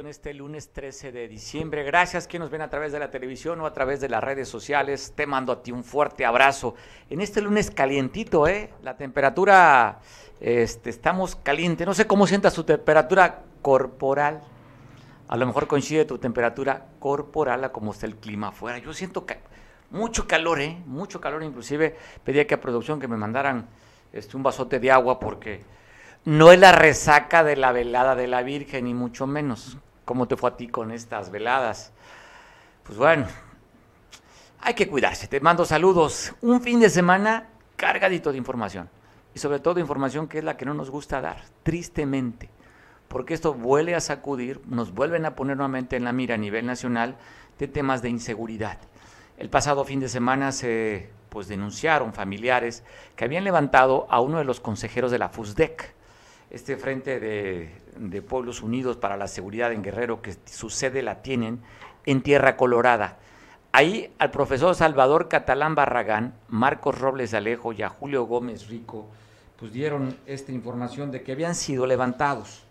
en este lunes 13 de diciembre. Gracias que nos ven a través de la televisión o a través de las redes sociales. Te mando a ti un fuerte abrazo. En este lunes calientito, ¿eh? La temperatura, este, estamos caliente. No sé cómo sientas tu temperatura corporal. A lo mejor coincide tu temperatura corporal a cómo está el clima afuera. Yo siento mucho calor, ¿eh? Mucho calor. Inclusive pedí aquí a producción que me mandaran este, un vasote de agua porque no es la resaca de la velada de la Virgen, ni mucho menos. ¿Cómo te fue a ti con estas veladas? Pues bueno, hay que cuidarse. Te mando saludos. Un fin de semana cargadito de información. Y sobre todo información que es la que no nos gusta dar, tristemente. Porque esto vuelve a sacudir, nos vuelven a poner nuevamente en la mira a nivel nacional de temas de inseguridad. El pasado fin de semana se pues denunciaron familiares que habían levantado a uno de los consejeros de la FUSDEC, este Frente de, Pueblos Unidos para la Seguridad en Guerrero, que su sede la tienen en Tierra Colorada. Ahí al profesor Salvador Catalán Barragán, Marcos Robles Alejo y a Julio Gómez Rico, pues dieron esta información de que habían sido levantados.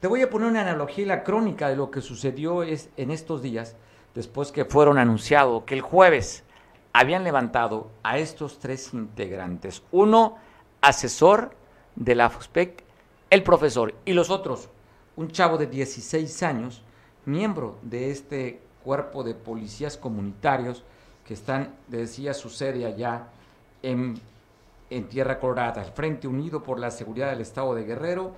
Te voy a poner una analogía y la crónica de lo que sucedió es, en estos días, después que fueron anunciados que el jueves habían levantado a estos tres integrantes. Uno, asesor de la FUSPEC el profesor y los otros, un chavo de 16 años, miembro de este cuerpo de policías comunitarios que están, decía, su sede allá en, en Tierra Colorada, el Frente Unido por la Seguridad del Estado de Guerrero.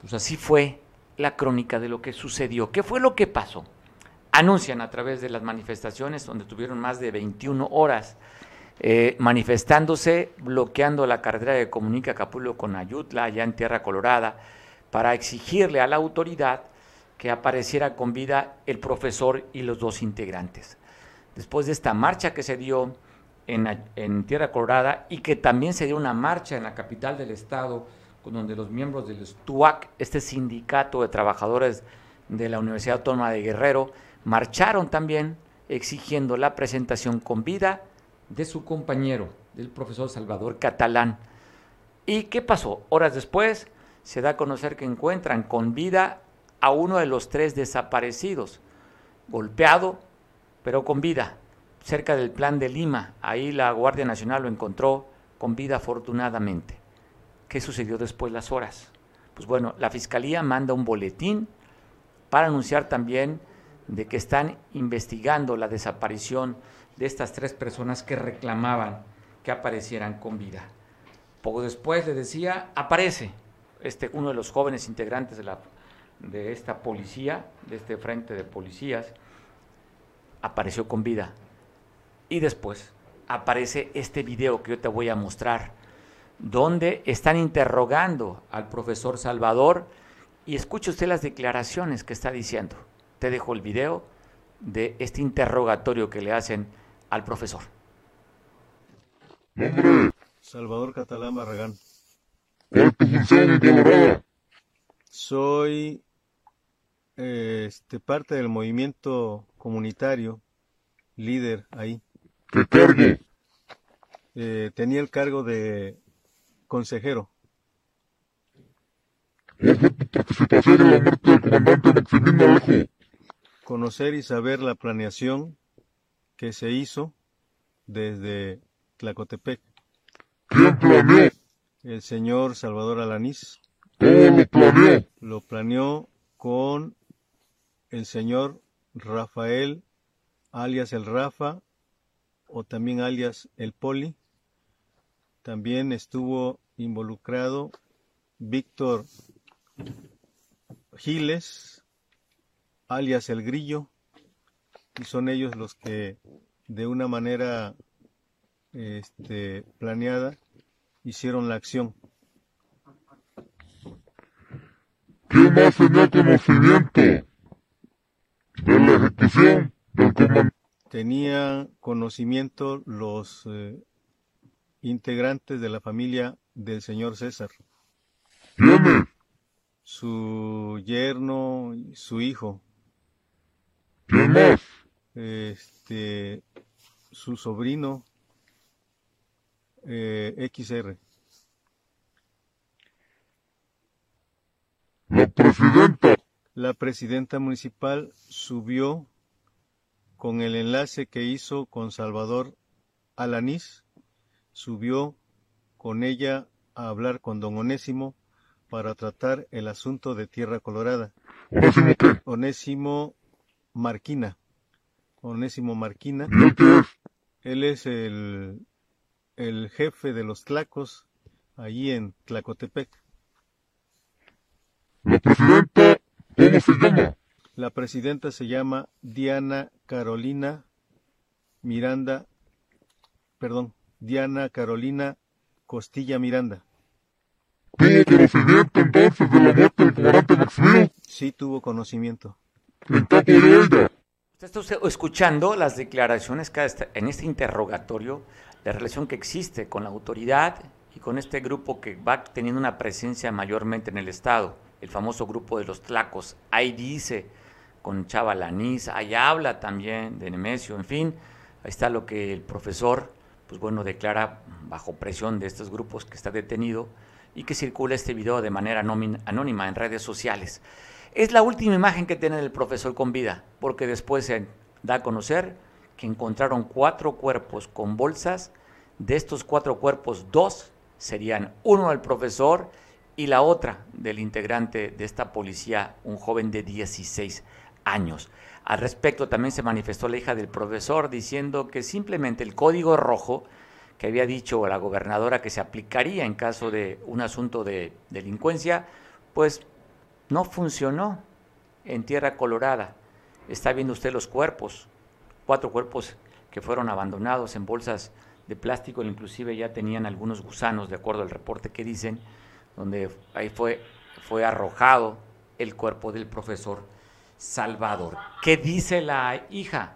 Pues así fue la crónica de lo que sucedió. ¿Qué fue lo que pasó? Anuncian a través de las manifestaciones, donde tuvieron más de 21 horas eh, manifestándose, bloqueando la carretera que comunica Capullo con Ayutla, allá en Tierra Colorada, para exigirle a la autoridad que apareciera con vida el profesor y los dos integrantes. Después de esta marcha que se dio en, en Tierra Colorada y que también se dio una marcha en la capital del estado, donde los miembros del STUAC, este sindicato de trabajadores de la Universidad Autónoma de Guerrero, marcharon también exigiendo la presentación con vida de su compañero, del profesor Salvador Catalán. ¿Y qué pasó? Horas después se da a conocer que encuentran con vida a uno de los tres desaparecidos, golpeado, pero con vida, cerca del plan de Lima. Ahí la Guardia Nacional lo encontró con vida afortunadamente. ¿Qué sucedió después las horas? Pues bueno, la Fiscalía manda un boletín para anunciar también de que están investigando la desaparición de estas tres personas que reclamaban que aparecieran con vida. Poco después le decía, aparece este, uno de los jóvenes integrantes de, la, de esta policía, de este frente de policías, apareció con vida. Y después aparece este video que yo te voy a mostrar, donde están interrogando al profesor Salvador y escuche usted las declaraciones que está diciendo. Te dejo el video de este interrogatorio que le hacen al profesor. Salvador Catalán Barragán. función Soy este, parte del movimiento comunitario, líder ahí. ¿Qué cargo? Eh, tenía el cargo de consejero. participación en la muerte del comandante Maximino Alejo. Conocer y saber la planeación que se hizo desde Tlacotepec. ¿Quién planeó? El señor Salvador Alanís. ¿Cómo lo planeó? Lo planeó con el señor Rafael, alias el Rafa, o también alias el Poli. También estuvo involucrado Víctor Giles, alias el Grillo, y son ellos los que de una manera este, planeada hicieron la acción. ¿Quién más tenía conocimiento de la ejecución del comandante? Tenía conocimiento los eh, integrantes de la familia del señor César. ¿Quiénes? Su yerno y su hijo. ¿Quién más? Este, su sobrino eh, XR. La presidenta. la presidenta municipal subió con el enlace que hizo con Salvador Alanís, subió con ella a hablar con don Onésimo para tratar el asunto de Tierra Colorada. ¿Onésimo qué? Onésimo Marquina. Onésimo Marquina. ¿Y él es? Él es el, el jefe de los tlacos allí en Tlacotepec. La presidenta, ¿cómo se llama? La presidenta se llama Diana Carolina Miranda, perdón, Diana Carolina Costilla Miranda. ¿Tuvo conocimiento entonces de la muerte del comandante Maximino? Sí tuvo conocimiento. ¿En qué apoyó ella? Usted está usted escuchando las declaraciones que en este interrogatorio, la relación que existe con la autoridad y con este grupo que va teniendo una presencia mayormente en el Estado, el famoso grupo de los tlacos. Ahí dice con Chava Lanís, ahí habla también de Nemesio, en fin, ahí está lo que el profesor, pues bueno, declara bajo presión de estos grupos que está detenido y que circula este video de manera anónima en redes sociales. Es la última imagen que tiene el profesor con vida, porque después se da a conocer que encontraron cuatro cuerpos con bolsas. De estos cuatro cuerpos, dos serían uno del profesor y la otra del integrante de esta policía, un joven de 16 años. Al respecto también se manifestó la hija del profesor diciendo que simplemente el código rojo que había dicho la gobernadora que se aplicaría en caso de un asunto de delincuencia, pues no funcionó en Tierra Colorada. Está viendo usted los cuerpos, cuatro cuerpos que fueron abandonados en bolsas de plástico, inclusive ya tenían algunos gusanos, de acuerdo al reporte que dicen, donde ahí fue, fue arrojado el cuerpo del profesor Salvador. ¿Qué dice la hija?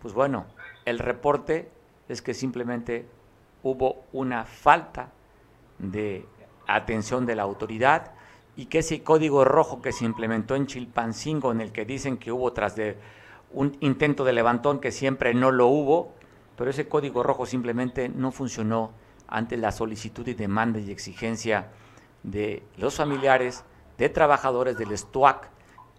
Pues bueno, el reporte es que simplemente hubo una falta de atención de la autoridad y que ese código rojo que se implementó en Chilpancingo, en el que dicen que hubo tras de un intento de levantón que siempre no lo hubo, pero ese código rojo simplemente no funcionó ante la solicitud y demanda y exigencia de los familiares, de trabajadores del STUAC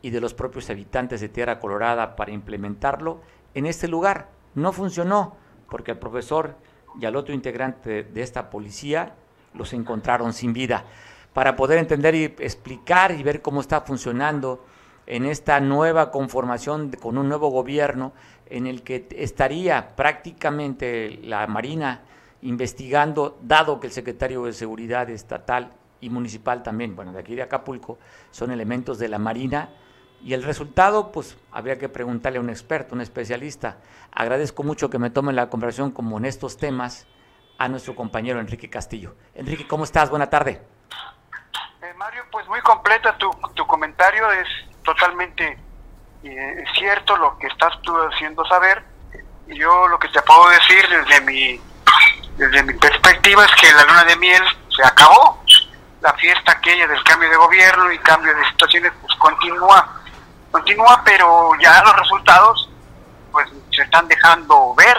y de los propios habitantes de Tierra Colorada para implementarlo en este lugar. No funcionó porque el profesor y al otro integrante de esta policía los encontraron sin vida. Para poder entender y explicar y ver cómo está funcionando en esta nueva conformación con un nuevo gobierno en el que estaría prácticamente la Marina investigando, dado que el secretario de Seguridad Estatal y Municipal también, bueno, de aquí de Acapulco, son elementos de la Marina, y el resultado, pues habría que preguntarle a un experto, un especialista. Agradezco mucho que me tome la conversación como en estos temas a nuestro compañero Enrique Castillo. Enrique, ¿cómo estás? Buena tarde. Eh, Mario, pues muy completa tu, tu comentario, es totalmente eh, cierto lo que estás tú haciendo saber. Y yo lo que te puedo decir desde mi, desde mi perspectiva es que la luna de miel se acabó. La fiesta aquella del cambio de gobierno y cambio de situaciones pues continúa, continúa, pero ya los resultados pues se están dejando ver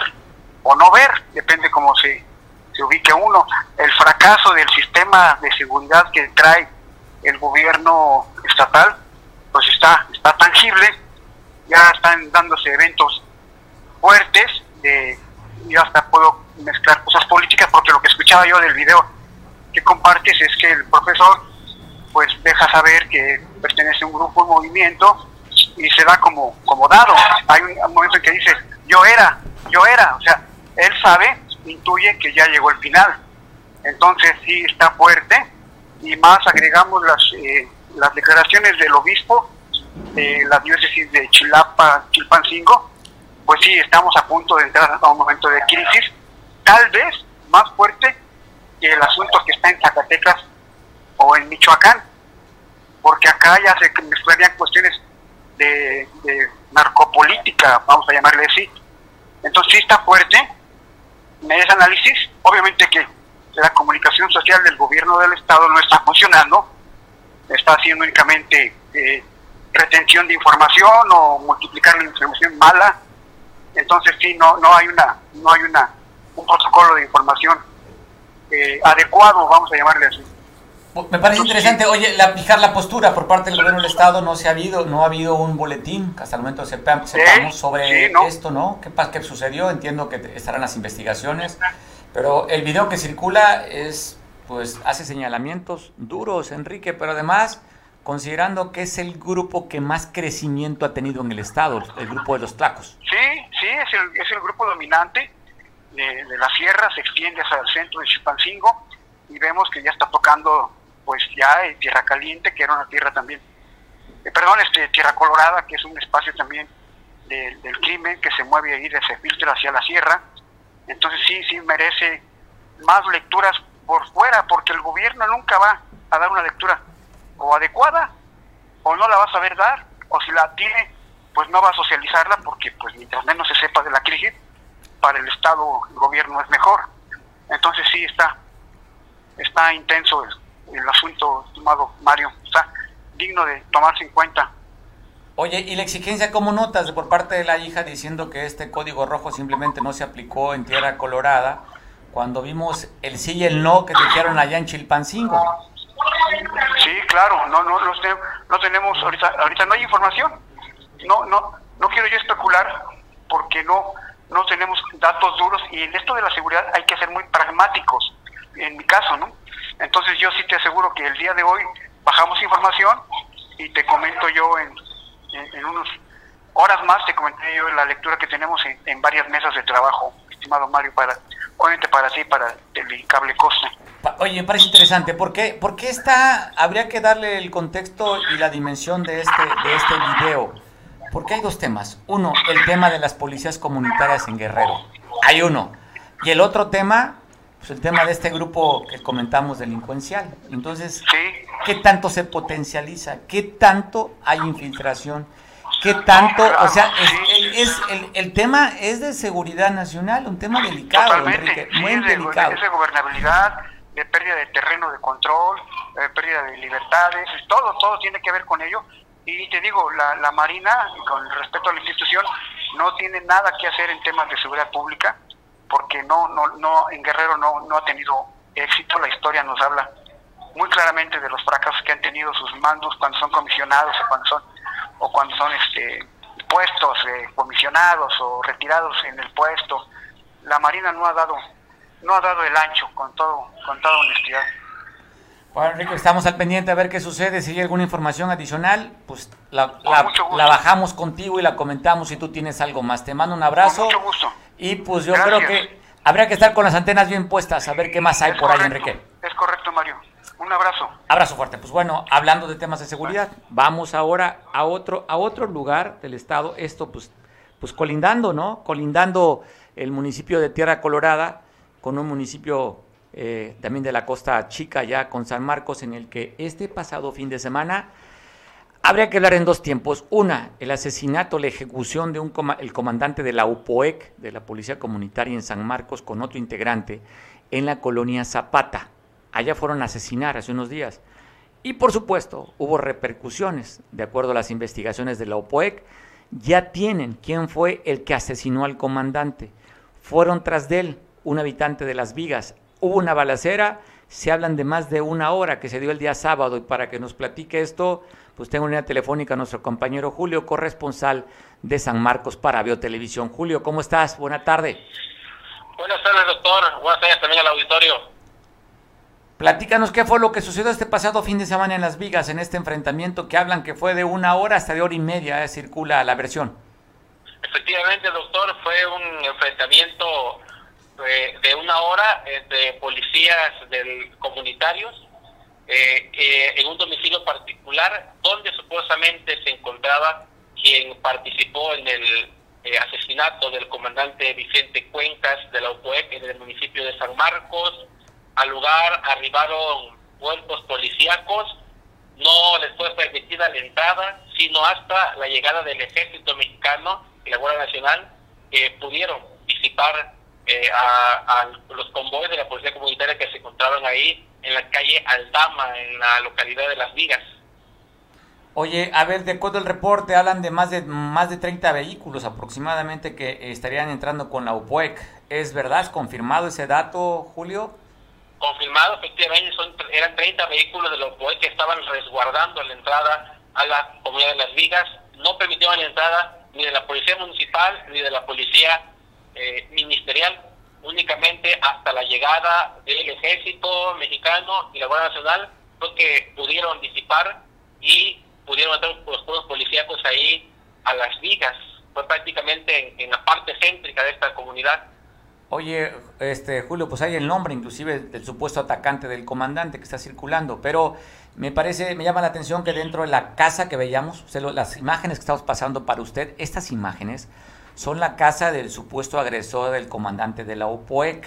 o no ver, depende cómo se, se ubique uno. El fracaso del sistema de seguridad que trae el gobierno estatal, pues está, está tangible, ya están dándose eventos fuertes, de, yo hasta puedo mezclar cosas políticas, porque lo que escuchaba yo del video que compartes es que el profesor pues deja saber que pertenece a un grupo, un movimiento, y se da como, como dado. Hay un, un momento en que dice, yo era, yo era, o sea, él sabe, intuye que ya llegó el final. Entonces sí está fuerte, y más agregamos las, eh, las declaraciones del obispo de la diócesis de Chilapa, Chilpancingo, pues sí, estamos a punto de entrar a un momento de crisis, tal vez más fuerte que el asunto que está en Zacatecas o en Michoacán, porque acá ya se mezclarían cuestiones de, de narcopolítica, vamos a llamarle así. Entonces sí está fuerte en ese análisis, obviamente que la comunicación social del gobierno del estado no está funcionando, está haciendo únicamente eh, retención de información o multiplicar la información mala, entonces sí no no hay una no hay una un protocolo de información eh, adecuado, vamos a llamarle así. Me parece interesante, oye, la, fijar la postura por parte del gobierno del Estado, no se ha habido, no ha habido un boletín que hasta el momento sepamos sobre esto, ¿no? ¿Qué, ¿Qué sucedió? Entiendo que estarán las investigaciones, pero el video que circula es, pues, hace señalamientos duros, Enrique, pero además, considerando que es el grupo que más crecimiento ha tenido en el Estado, el grupo de los tlacos. Sí, sí, es el, es el grupo dominante de, la sierra, se extiende hacia el centro de Chilpancingo y vemos que ya está tocando pues ya Tierra Caliente, que era una tierra también, eh, perdón, este, Tierra Colorada, que es un espacio también del crimen que se mueve ahí, se filtra hacia la sierra. Entonces sí, sí merece más lecturas por fuera, porque el gobierno nunca va a dar una lectura o adecuada, o no la va a saber dar, o si la tiene, pues no va a socializarla, porque pues mientras menos se sepa de la crisis, para el Estado, el gobierno es mejor. Entonces sí está, está intenso el, el asunto, estimado Mario. Está digno de tomarse en cuenta. Oye, ¿y la exigencia cómo notas por parte de la hija diciendo que este código rojo simplemente no se aplicó en Tierra Colorada cuando vimos el sí y el no que dijeron allá en Chilpancingo? Sí, claro, no, no, no, tenemos, ahorita, ahorita no hay información. No, no, no quiero yo especular porque no, no tenemos datos duros y en esto de la seguridad hay que ser muy pragmáticos. En mi caso, ¿no? Entonces yo sí te aseguro que el día de hoy bajamos información y te comento yo en, en, unas horas más, te comenté yo la lectura que tenemos en, varias mesas de trabajo, estimado Mario, para, obviamente para ti, para el cable coste. Oye, me parece interesante. ¿Por qué, ¿Por qué está, habría que darle el contexto y la dimensión de este, de este video? Porque hay dos temas. Uno, el tema de las policías comunitarias en Guerrero. Hay uno. Y el otro tema, pues, el tema de este grupo que comentamos delincuencial. Entonces, ¿qué tanto se potencializa? ¿Qué tanto hay infiltración? ¿Qué tanto? o sea, es, el, el, tema es de seguridad nacional, un tema delicado, Enrique, muy delicado. Es de gobernabilidad, de pérdida de terreno de control, de pérdida de libertades, todo, todo tiene que ver con ello. Y te digo, la, la Marina, con respecto a la institución, no tiene nada que hacer en temas de seguridad pública porque no, no, no, en Guerrero no, no ha tenido éxito, la historia nos habla muy claramente de los fracasos que han tenido sus mandos cuando son comisionados o cuando son, o cuando son este, puestos eh, comisionados o retirados en el puesto. La Marina no ha dado, no ha dado el ancho con todo, con toda honestidad. Bueno, Enrique, estamos al pendiente a ver qué sucede. Si hay alguna información adicional, pues la, la, bajamos contigo y la comentamos si tú tienes algo más. Te mando un abrazo. mucho gusto. Y pues yo creo que habría que estar con las antenas bien puestas, a ver qué más hay por ahí, Enrique. Es correcto, Mario. Un abrazo. Abrazo fuerte. Pues bueno, hablando de temas de seguridad, vamos ahora a otro, a otro lugar del estado. Esto, pues, pues colindando, ¿no? Colindando el municipio de Tierra Colorada con un municipio eh, también de la Costa Chica, ya con San Marcos, en el que este pasado fin de semana Habría que hablar en dos tiempos. Una, el asesinato, la ejecución de un el comandante de la UPOEC, de la Policía Comunitaria en San Marcos, con otro integrante en la colonia Zapata. Allá fueron a asesinar hace unos días. Y por supuesto, hubo repercusiones. De acuerdo a las investigaciones de la UPOEC, ya tienen quién fue el que asesinó al comandante. Fueron tras de él, un habitante de Las Vigas. Hubo una balacera, se hablan de más de una hora que se dio el día sábado. Y para que nos platique esto, pues tengo una telefónica a nuestro compañero Julio, corresponsal de San Marcos para Biotelevisión. Julio, ¿cómo estás? Buena tarde. Buenas tardes, doctor. Buenas tardes también al auditorio. Platícanos qué fue lo que sucedió este pasado fin de semana en Las Vigas, en este enfrentamiento que hablan que fue de una hora hasta de hora y media, eh, circula la versión. Efectivamente, doctor, fue un enfrentamiento eh, de una hora entre policías del, comunitarios eh, eh, en un domicilio particular donde supuestamente se encontraba quien participó en el eh, asesinato del comandante Vicente Cuencas de la UPOEC en el municipio de San Marcos. Al lugar arribaron cuerpos policíacos, no les fue permitida la entrada, sino hasta la llegada del ejército mexicano y la Guardia Nacional, que pudieron disipar a, a los convoyes de la policía comunitaria que se encontraban ahí en la calle Aldama, en la localidad de Las Vigas. Oye, a ver, de acuerdo al reporte, hablan de más de más de 30 vehículos aproximadamente que estarían entrando con la UPOEC. ¿Es verdad? ¿Es confirmado ese dato, Julio? confirmado, efectivamente, son, eran 30 vehículos de los que estaban resguardando la entrada a la comunidad de Las Vigas. No permitieron la entrada ni de la Policía Municipal ni de la Policía eh, Ministerial, únicamente hasta la llegada del Ejército Mexicano y la Guardia Nacional, fue que pudieron disipar y pudieron entrar los pueblos policíacos ahí a Las Vigas. Fue prácticamente en la parte céntrica de esta comunidad Oye, este Julio, pues hay el nombre inclusive del supuesto atacante del comandante que está circulando, pero me parece, me llama la atención que dentro de la casa que veíamos, las imágenes que estamos pasando para usted, estas imágenes son la casa del supuesto agresor del comandante de la OPOEC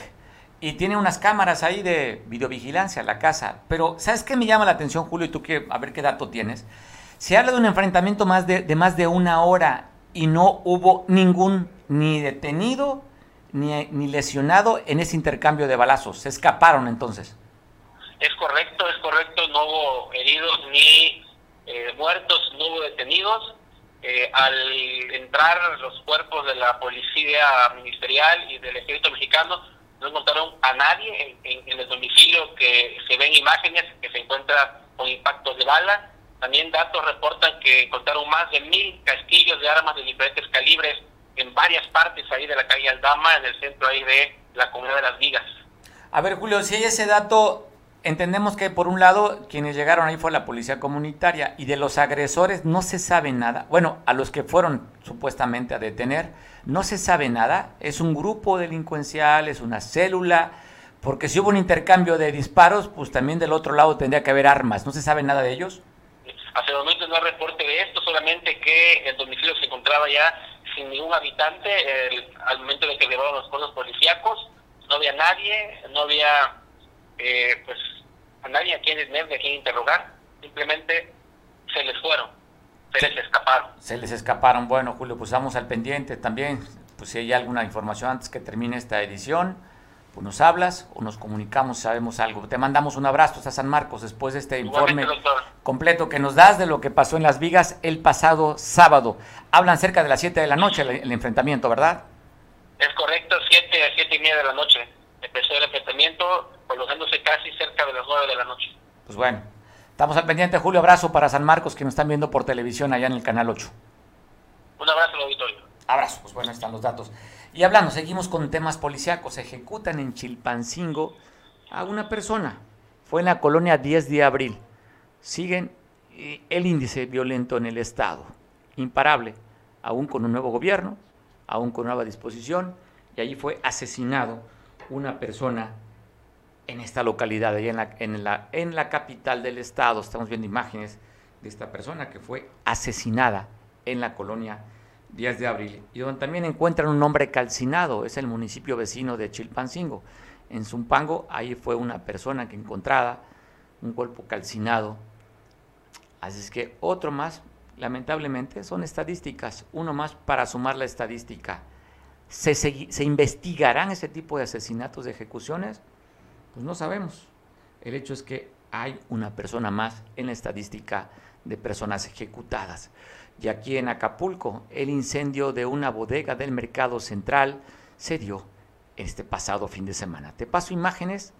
y tiene unas cámaras ahí de videovigilancia la casa, pero ¿sabes qué me llama la atención Julio y tú que a ver qué dato tienes? Se habla de un enfrentamiento más de, más de una hora y no hubo ningún ni detenido ni, ni lesionado en ese intercambio de balazos. Se escaparon entonces. Es correcto, es correcto. No hubo heridos ni eh, muertos, no hubo detenidos. Eh, al entrar los cuerpos de la policía ministerial y del ejército mexicano, no encontraron a nadie en, en, el domicilio que se ven imágenes que se encuentra con impactos de bala. También datos reportan que encontraron más de mil casquillos de armas de diferentes calibres en varias partes ahí de la calle Aldama, en el centro ahí de la comunidad de Las Vigas. A ver, Julio, si hay ese dato, entendemos que por un lado quienes llegaron ahí fue la policía comunitaria y de los agresores no se sabe nada. Bueno, a los que fueron supuestamente a detener, no se sabe nada. Es un grupo delincuencial, es una célula, porque si hubo un intercambio de disparos, pues también del otro lado tendría que haber armas. ¿No se sabe nada de ellos? Hace el momento no hay reporte de esto, solamente que el domicilio se encontraba ya sin ningún habitante al momento de que llevaron los cuerpos policíacos. No había nadie, no había eh, pues a nadie a quien, a quien interrogar. Simplemente se les fueron, se, les escaparon. Se les escaparon. Bueno, Julio, pues vamos al pendiente también. Pues si hay alguna información antes que termine esta edición pues nos hablas o nos comunicamos, sabemos algo. Te mandamos un abrazo hasta San Marcos después de este informe completo que nos das de lo que pasó en Las Vigas el pasado sábado. Hablan cerca de las 7 de la noche el, enfrentamiento, ¿verdad? Es correcto, 7 a 7 y media de la noche. Empezó el enfrentamiento, prolongándose casi cerca de las 9 de la noche. Pues bueno, estamos al pendiente. Julio, abrazo para San Marcos que nos están viendo por televisión allá en el Canal 8. Un abrazo al auditorio. Abrazo, pues bueno, están los datos. Y hablando, seguimos con temas policíacos. Ejecutan en Chilpancingo a una persona. Fue en la colonia 10 de abril. Siguen eh, el índice violento en el Estado. Imparable, aún con un nuevo gobierno, aún con nueva disposición. Y allí fue asesinado una persona en esta localidad, allá en la, en la, en la capital del Estado. Estamos viendo imágenes de esta persona que fue asesinada en la colonia Días de abril, y donde también encuentran un hombre calcinado, es el municipio vecino de Chilpancingo. En Zumpango, ahí fue una persona que encontrada, un cuerpo calcinado. Así es que otro más, lamentablemente, son estadísticas, uno más para sumar la estadística. ¿Se, ¿Se investigarán ese tipo de asesinatos, de ejecuciones? Pues no sabemos. El hecho es que hay una persona más en la estadística de personas ejecutadas. Y aquí en Acapulco, el incendio de una bodega del mercado central se dio este pasado fin de semana. Te paso imágenes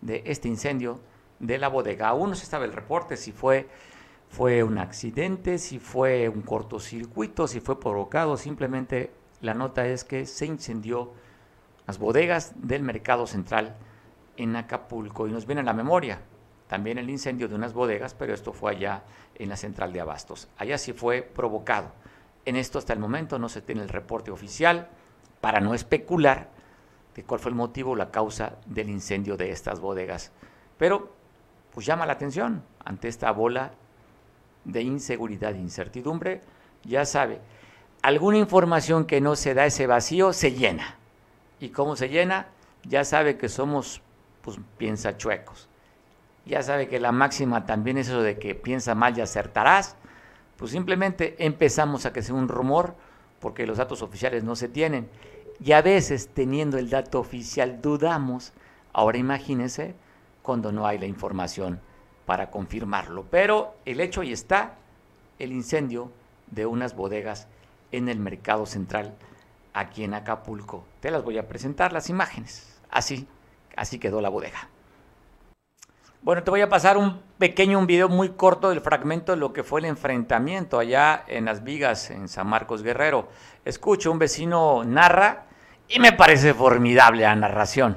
de este incendio de la bodega. Aún no se sabe el reporte si fue, fue un accidente, si fue un cortocircuito, si fue provocado. Simplemente la nota es que se incendió las bodegas del mercado central en Acapulco. Y nos viene a la memoria también el incendio de unas bodegas, pero esto fue allá en la central de abastos. Allá sí fue provocado. En esto hasta el momento no se tiene el reporte oficial para no especular de cuál fue el motivo o la causa del incendio de estas bodegas. Pero pues llama la atención ante esta bola de inseguridad e incertidumbre. Ya sabe, alguna información que no se da ese vacío se llena. ¿Y cómo se llena? Ya sabe que somos, pues piensa chuecos ya sabe que la máxima también es eso de que piensa mal y acertarás, pues simplemente empezamos a que sea un rumor porque los datos oficiales no se tienen. Y a veces teniendo el dato oficial dudamos. Ahora imagínense cuando no hay la información para confirmarlo. Pero el hecho ahí está, el incendio de unas bodegas en el mercado central aquí en Acapulco. Te las voy a presentar las imágenes. Así, así quedó la bodega. Bueno, te voy a pasar un pequeño, un video muy corto del fragmento de lo que fue el enfrentamiento allá en las vigas en San Marcos Guerrero. Escucho, un vecino narra y me parece formidable la narración,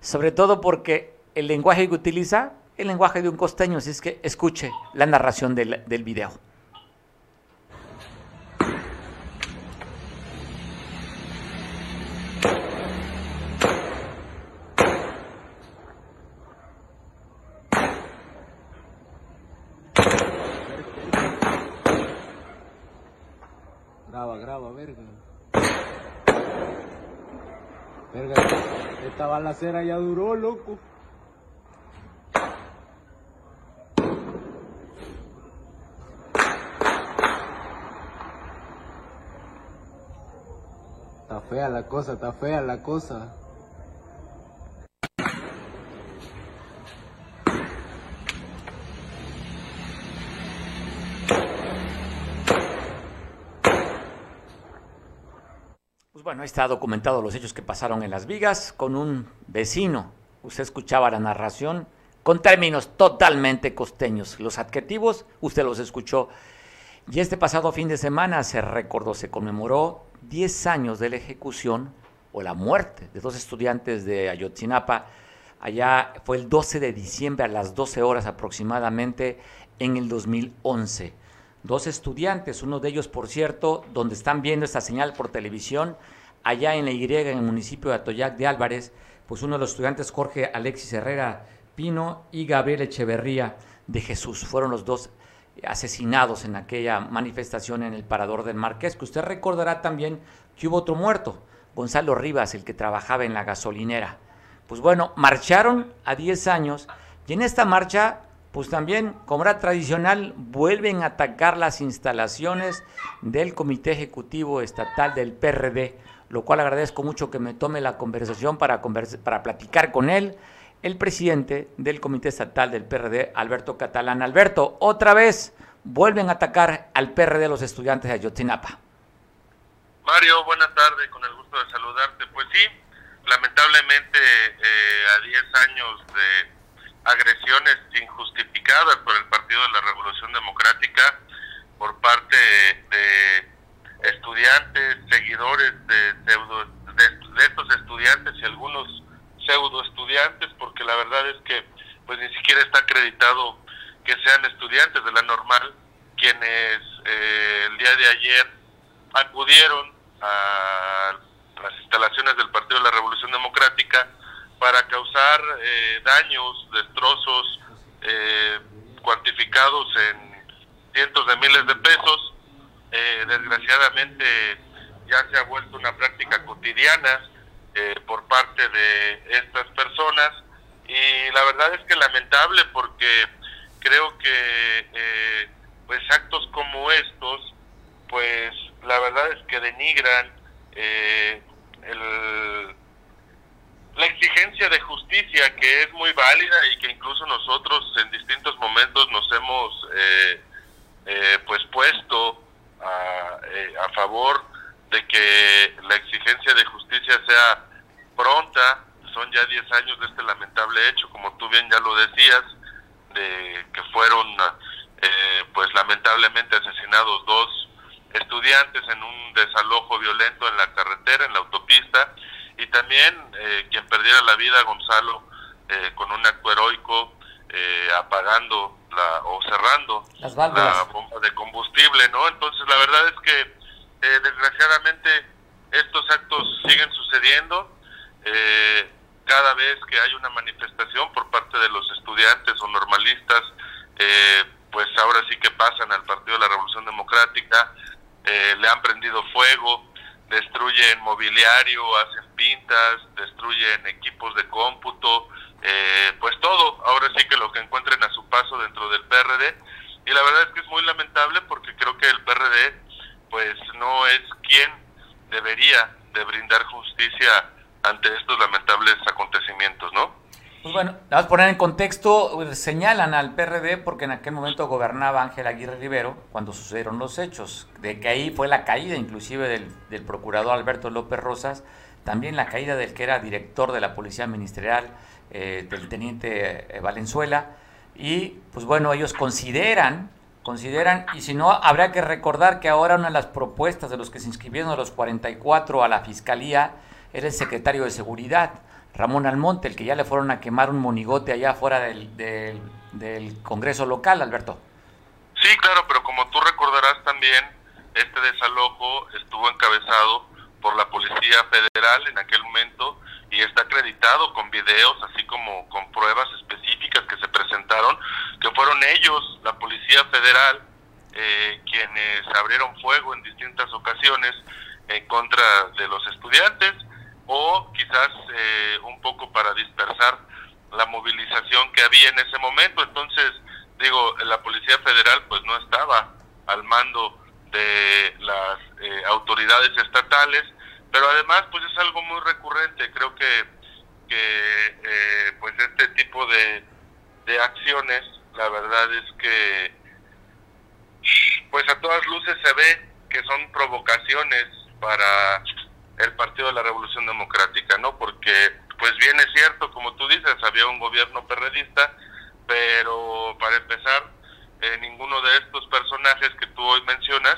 sobre todo porque el lenguaje que utiliza, el lenguaje de un costeño, así es que escuche la narración del, del video. Balacera ya duró, loco. Está fea la cosa, está fea la cosa. Bueno, está documentado los hechos que pasaron en Las Vigas con un vecino. Usted escuchaba la narración con términos totalmente costeños. Los adjetivos, usted los escuchó. Y este pasado fin de semana se recordó, se conmemoró 10 años de la ejecución o la muerte de dos estudiantes de Ayotzinapa. Allá fue el 12 de diciembre a las 12 horas aproximadamente en el 2011 dos estudiantes, uno de ellos, por cierto, donde están viendo esta señal por televisión, allá en la Y, en el municipio de Atoyac de Álvarez, pues uno de los estudiantes, Jorge Alexis Herrera Pino y Gabriel Echeverría de Jesús, fueron los dos asesinados en aquella manifestación en el Parador del Marqués, que usted recordará también que hubo otro muerto, Gonzalo Rivas, el que trabajaba en la gasolinera. Pues bueno, marcharon a 10 años y en esta marcha pues también, como era tradicional, vuelven a atacar las instalaciones del Comité Ejecutivo Estatal del PRD, lo cual agradezco mucho que me tome la conversación para, para platicar con él, el presidente del Comité Estatal del PRD, Alberto Catalán. Alberto, otra vez vuelven a atacar al PRD los estudiantes de Ayotzinapa. Mario, buenas tardes, con el gusto de saludarte. Pues sí, lamentablemente eh, a 10 años de agresiones injustificadas por el Partido de la Revolución Democrática por parte de estudiantes, seguidores de, pseudo, de, estos estudiantes y algunos pseudo estudiantes, porque la verdad es que pues ni siquiera está acreditado que sean estudiantes de la normal quienes eh, el día de ayer acudieron a las instalaciones del Partido de la Revolución Democrática para causar eh, daños, destrozos eh, cuantificados en cientos de miles de pesos. Eh, desgraciadamente ya se ha vuelto una práctica cotidiana por parte de estas personas. Y la verdad es que lamentable porque creo que pues actos como estos pues la verdad es que denigran el la exigencia de justicia que es muy válida y que incluso nosotros en distintos momentos nos hemos eh, eh, pues puesto a, eh, a favor de que la exigencia de justicia sea pronta son ya 10 años de este lamentable hecho como tú bien ya lo decías de que fueron pues lamentablemente asesinados dos estudiantes en un desalojo violento en la carretera en la autopista y también eh, quien perdiera la vida, Gonzalo, eh, con un acto heroico, eh, apagando la, o cerrando la bomba de combustible, ¿no? Entonces la verdad es que desgraciadamente estos actos siguen sucediendo. cada vez que hay una manifestación por parte de los estudiantes o normalistas, pues ahora sí que pasan al Partido de la Revolución Democrática, le han prendido fuego, destruyen mobiliario, hacen pintas, destruyen equipos de cómputo, eh, pues todo, ahora sí que lo que encuentren a su paso dentro del PRD. Y la verdad es que es muy lamentable porque creo que el PRD pues no es quien debería de brindar justicia ante estos lamentables acontecimientos, ¿no? Pues bueno, vamos a poner en contexto, pues, señalan al PRD porque en aquel momento gobernaba Ángel Aguirre Rivero cuando sucedieron los hechos, de que ahí fue la caída inclusive del, procurador Alberto López Rosas, también la caída del que era director de la Policía Ministerial, eh, del teniente eh, Valenzuela, y pues bueno, ellos consideran, consideran, y si no, habrá que recordar que ahora una de las propuestas de los que se inscribieron a los 44 a la Fiscalía era el secretario de Seguridad, Ramón Almonte, el que ya le fueron a quemar un monigote allá fuera del, del, del Congreso local, Alberto. Sí, claro, pero como tú recordarás también, este desalojo estuvo encabezado por la Policía Federal en aquel momento y está acreditado con videos, así como con pruebas específicas que se presentaron, que fueron ellos, la Policía Federal, eh, quienes abrieron fuego en distintas ocasiones en contra de los estudiantes o quizás eh, un poco para dispersar la movilización que había en ese momento. Entonces, digo, la Policía Federal pues no estaba al mando de las eh, autoridades estatales, pero además pues es algo muy recurrente, creo que, que eh, pues este tipo de, de acciones, la verdad es que pues a todas luces se ve que son provocaciones para el Partido de la Revolución Democrática, ¿no? Porque pues bien es cierto, como tú dices, había un gobierno perredista, pero para empezar, eh, ninguno de estos personajes que tú hoy mencionas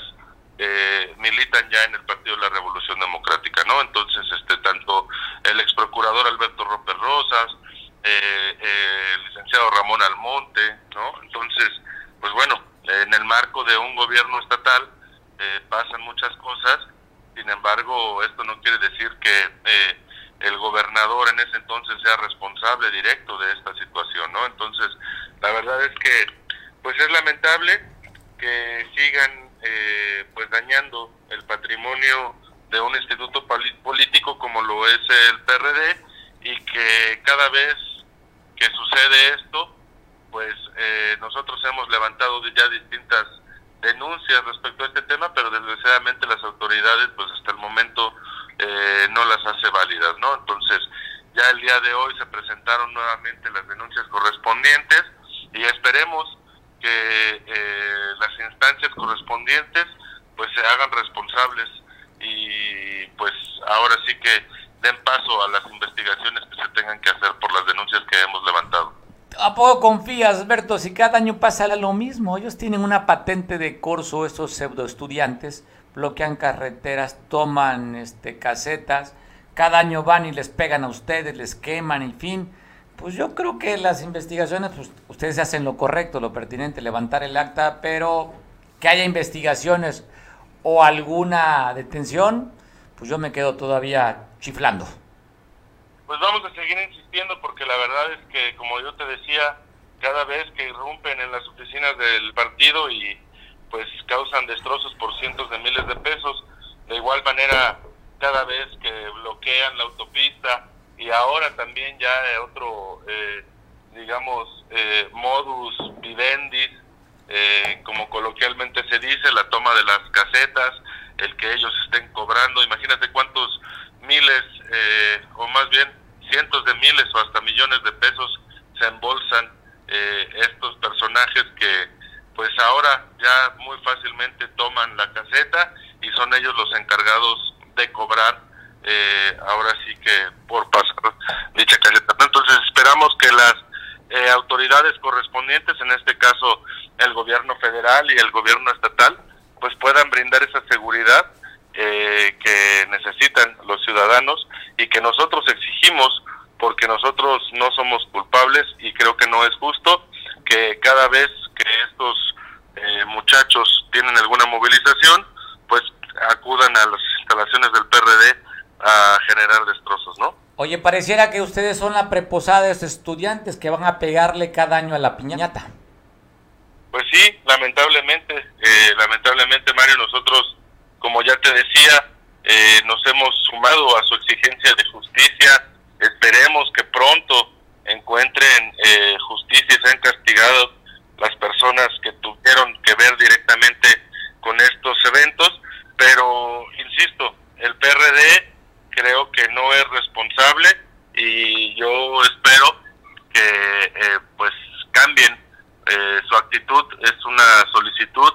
eh, militan ya en el Partido de la Revolución Democrática, ¿no? Entonces, este, tanto el ex procurador Alberto Roper Rosas, eh, el licenciado Ramón Almonte, ¿no? Entonces, pues bueno, en el marco de un gobierno estatal pasan muchas cosas, sin embargo, esto no quiere decir que el gobernador en ese entonces sea responsable directo de esta situación, ¿no? Entonces, la verdad es que, pues es lamentable que sigan, eh, pues dañando el patrimonio de un instituto político como lo es el PRD y que cada vez que sucede esto, pues eh, nosotros hemos levantado ya distintas denuncias respecto a este tema, pero desgraciadamente las autoridades, pues hasta el momento eh, no las hace válidas, ¿no? Entonces, ya el día de hoy se presentaron nuevamente las denuncias correspondientes y esperemos que eh, las instancias correspondientes pues se hagan responsables y pues ahora sí que den paso a las investigaciones que se tengan que hacer por las denuncias que hemos levantado. ¿A poco confías, Berto? Si cada año pasa lo mismo, ellos tienen una patente de corso, estos pseudo estudiantes, bloquean carreteras, toman este, casetas, cada año van y les pegan a ustedes, les queman, en fin. Pues yo creo que las investigaciones, pues, ustedes hacen lo correcto, lo pertinente, levantar el acta, pero que haya investigaciones o alguna detención, pues yo me quedo todavía chiflando. Pues vamos a seguir insistiendo porque la verdad es que, como yo te decía, cada vez que irrumpen en las oficinas del partido y pues causan destrozos por cientos de miles de pesos. De igual manera, cada vez que bloquean la autopista y ahora también ya otro, eh, digamos, eh, modus vivendi, eh, como coloquialmente se dice, la toma de las casetas, el que ellos estén cobrando, imagínate cuántos miles, o más bien cientos de miles o hasta millones de pesos se embolsan estos personajes que pues ahora ya muy fácilmente toman la caseta y son ellos los encargados de cobrar eh, ahora sí que por pasar dicha caseta. Entonces esperamos que las eh, autoridades correspondientes, en este caso el gobierno federal y el gobierno estatal, pues puedan brindar esa seguridad eh, que necesitan los ciudadanos y que nosotros exigimos porque nosotros no somos culpables y creo que no es justo que cada vez que estos eh, muchachos tienen alguna movilización, pues acudan a las instalaciones del PRD a generar destrozos, ¿no? Oye, pareciera que ustedes son la preposada de estos estudiantes que van a pegarle cada año a la piñata. Pues sí, lamentablemente, eh, lamentablemente Mario, nosotros, como ya te decía, eh, nos hemos sumado a su exigencia de justicia. Esperemos que pronto encuentren justicia y sean castigados las personas que tuvieron que ver directamente con estos eventos, pero insisto, el PRD creo que no es responsable y yo espero que eh, pues cambien eh, su actitud, es una solicitud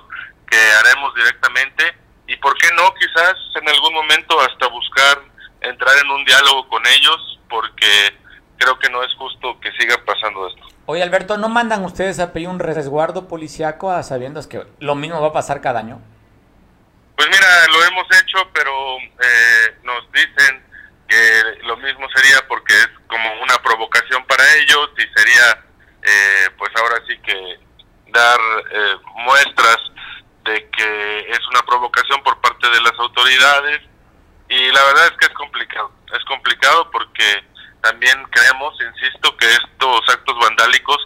que haremos directamente y por qué no quizás en algún momento hasta buscar entrar en un diálogo con ellos porque creo que no es justo que siga pasando esto. Oye Alberto, ¿no mandan ustedes a pedir un resguardo policiaco a sabiendas que lo mismo va a pasar cada año? Pues mira, lo hemos hecho, pero eh, nos dicen que lo mismo sería porque es como una provocación para ellos y sería eh, pues ahora sí que dar eh, muestras de que es una provocación por parte de las autoridades y la verdad es que es complicado, es complicado porque también creemos, insisto, que estos actos vandálicos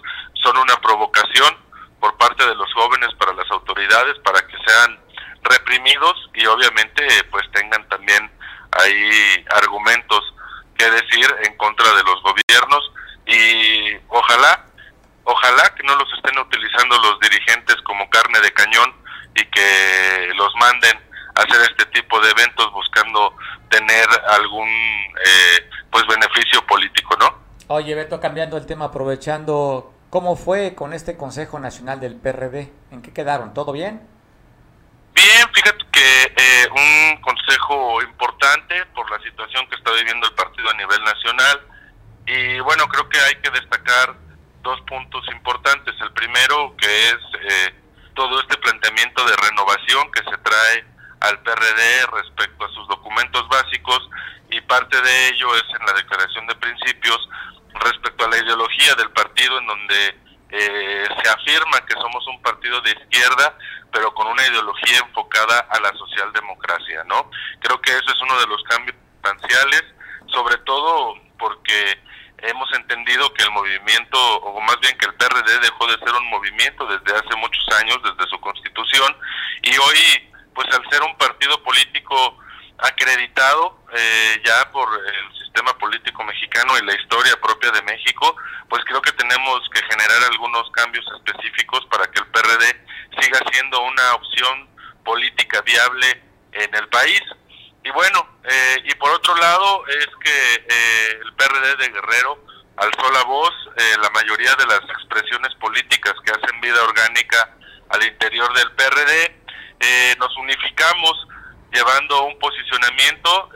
son una provocación por parte de los jóvenes para las autoridades para que sean reprimidos y obviamente pues tengan también ahí argumentos que decir en contra de los gobiernos. Y ojalá ojalá que no los estén utilizando los dirigentes como carne de cañón y que los manden a hacer este tipo de eventos buscando tener algún eh, pues beneficio político, ¿no? Oye, Beto, cambiando el tema, aprovechando, ¿cómo fue con este Consejo Nacional del PRD? ¿En qué quedaron? ¿Todo bien? Bien, fíjate que eh, un consejo importante por la situación que está viviendo el partido a nivel nacional y bueno, creo que hay que destacar dos puntos importantes. El primero, que es eh, todo este planteamiento de renovación que se trae al PRD respecto a sus documentos básicos y parte de ello es en la declaración de principios respecto a la ideología del partido en donde eh, se afirma que somos un partido de izquierda pero con una ideología enfocada a la socialdemocracia, ¿no? Creo que eso es uno de los cambios sustanciales, sobre todo porque hemos entendido que el movimiento, o más bien que el PRD dejó de ser un movimiento desde hace muchos años, desde su constitución, y hoy, pues al ser un partido político acreditado eh, ya por el sistema político mexicano y la historia propia de México, pues creo que tenemos que generar algunos cambios específicos para que el PRD siga siendo una opción política viable en el país. Y bueno, eh, y por otro lado es que eh, el PRD de Guerrero alzó la voz, eh, la mayoría de las expresiones políticas que hacen vida orgánica al interior del PRD, nos unificamos llevando un posicionamiento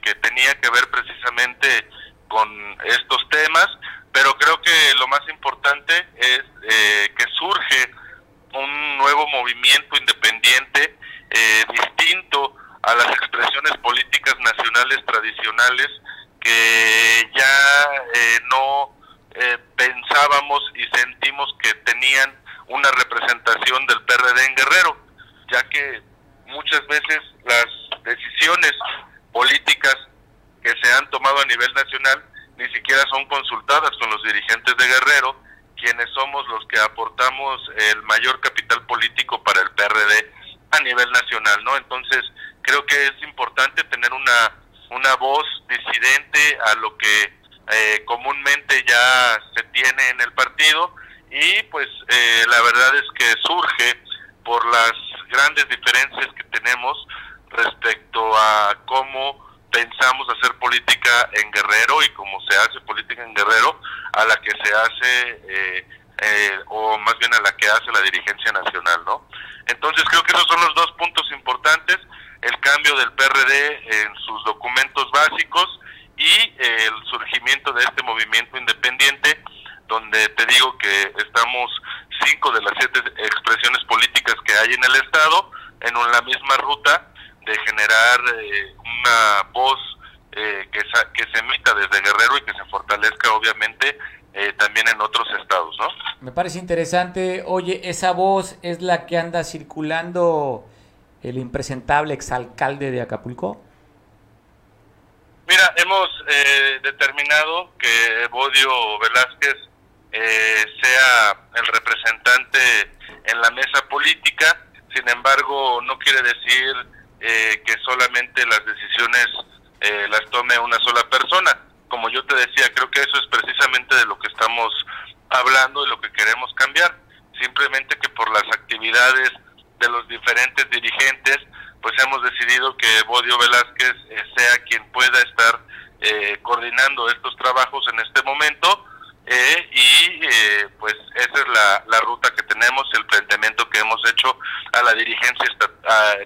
que tenía que ver precisamente con estos temas, pero creo que lo más importante es que surge un nuevo movimiento independiente distinto a las expresiones tradicionales que ya eh, no eh, pensábamos y sentimos que tenían una representación del PRD en Guerrero, ya que muchas veces las decisiones políticas que se han tomado a nivel nacional ni siquiera son consultadas con los dirigentes de Guerrero, quienes somos los que aportamos el mayor capital político para el PRD a nivel nacional, ¿no? Entonces, creo que es importante tener una, una voz disidente a lo que eh, comúnmente ya se tiene en el partido y pues eh, la verdad es que surge por las grandes diferencias que tenemos respecto a cómo pensamos hacer política en Guerrero y cómo se hace política en Guerrero a la que se hace eh, o más bien a la que hace la dirigencia nacional, ¿no? Entonces creo que esos son los dos puntos importantes el cambio del PRD en sus documentos básicos y el surgimiento de este movimiento independiente, donde te digo que estamos cinco de las siete expresiones políticas que hay en el Estado en la misma ruta de generar eh, una voz eh, que, que se emita desde Guerrero y que se fortalezca obviamente eh, también en otros estados, ¿no? Me parece interesante. Oye, esa voz es la que anda circulando el impresentable exalcalde de Acapulco? Mira, hemos eh, determinado que Bodio Velázquez eh, sea el representante en la mesa política, sin embargo no quiere decir eh, que solamente las decisiones las tome una sola persona. Como yo te decía, creo que eso es precisamente de lo que estamos hablando y lo que queremos cambiar. Simplemente que por las actividades de diferentes dirigentes, pues hemos decidido que Bodio Velázquez eh, sea quien pueda estar eh, coordinando estos trabajos en este momento eh, y pues esa es la, la, ruta que tenemos, el planteamiento que hemos hecho a la dirigencia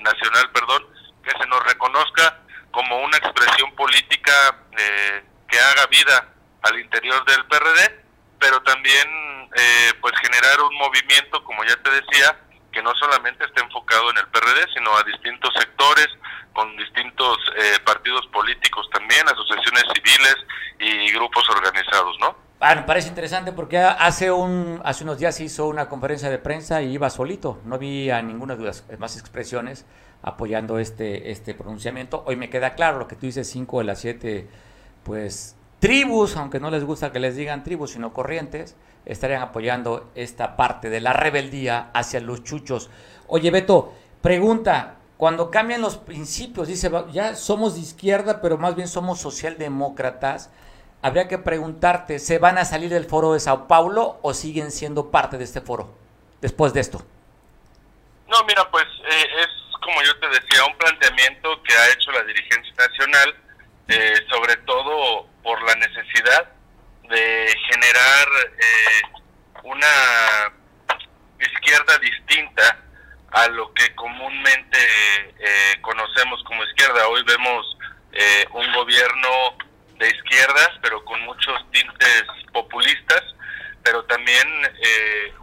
nacional, perdón, que se nos reconozca como una expresión política eh, que haga vida al interior del PRD, pero también eh, pues generar un movimiento, como ya te decía, no solamente esté enfocado en el PRD, sino a distintos sectores, con distintos eh, partidos políticos también, asociaciones civiles y grupos organizados, ¿no? Ah, me parece interesante porque hace un hace unos días hizo una conferencia de prensa y iba solito, no había ninguna las más expresiones apoyando este este pronunciamiento. Hoy me queda claro lo que tú dices, cinco de las siete, pues tribus, aunque no les gusta que les digan tribus, sino corrientes, estarían apoyando esta parte de la rebeldía hacia los chuchos. Oye, Beto, pregunta, cuando cambian los principios, dice, ya somos de izquierda, pero más bien somos socialdemócratas, habría que preguntarte, ¿se van a salir del foro de Sao Paulo o siguen siendo parte de este foro después de esto? No, mira, pues eh, es como yo te decía, un planteamiento que ha hecho la dirigencia nacional, eh, sobre todo por la necesidad de generar eh, una izquierda distinta a lo que comúnmente eh, conocemos como izquierda. Hoy vemos eh, un gobierno de izquierdas, pero con muchos tintes populistas, pero también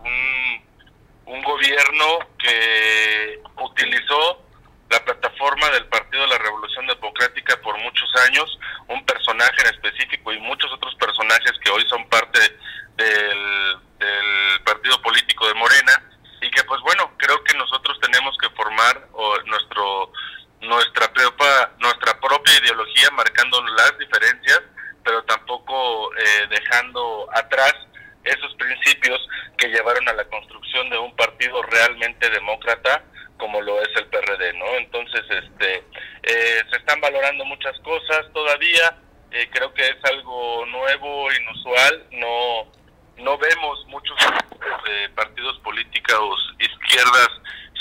un, un gobierno que utilizó la plataforma del Partido de la Revolución Democrática por muchos años, un personaje en específico y muchos otros personajes que hoy son parte del, del partido político de Morena y que pues bueno, creo que nosotros tenemos que formar o, nuestro nuestra propia, nuestra propia ideología marcando las diferencias, pero tampoco eh, dejando atrás esos principios que llevaron a la construcción de un partido realmente demócrata como lo es el PRD, ¿no? Entonces, este, eh, se están valorando muchas cosas todavía, eh, creo que es algo nuevo, inusual, no, no vemos muchos eh, partidos políticos izquierdas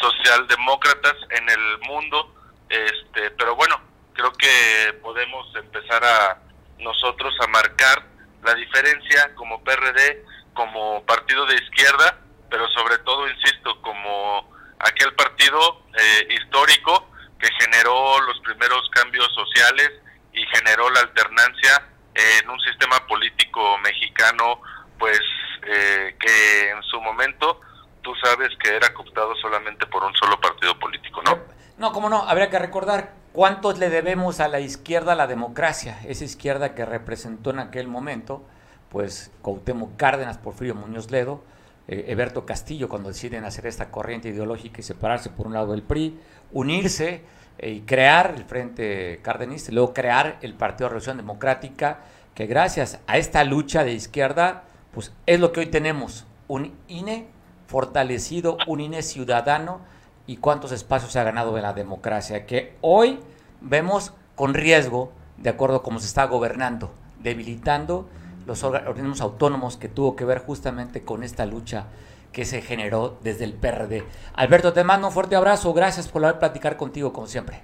socialdemócratas en el mundo, este, pero bueno, creo que podemos empezar a nosotros a marcar la diferencia como PRD, como partido de izquierda, pero sobre todo, insisto, como aquel partido eh, histórico que generó los primeros cambios sociales y generó la alternancia en un sistema político mexicano, pues eh, que en su momento tú sabes que era cooptado solamente por un solo partido político, ¿no? No, cómo no, habría que recordar cuántos le debemos a la izquierda, la democracia, esa izquierda que representó en aquel momento, pues Cuauhtémoc Cárdenas, Porfirio Muñoz Ledo, eh, Eberto Castillo cuando deciden hacer esta corriente ideológica y separarse por un lado del PRI, unirse eh, y crear el Frente Cardenista, luego crear el Partido de Revolución Democrática, que gracias a esta lucha de izquierda, pues es lo que hoy tenemos, un INE fortalecido, un INE ciudadano y cuántos espacios se ha ganado en la democracia, que hoy vemos con riesgo, de acuerdo a cómo se está gobernando, debilitando los organismos autónomos que tuvo que ver justamente con esta lucha que se generó desde el PRD. Alberto, te mando un fuerte abrazo, gracias por haber platicar contigo como siempre.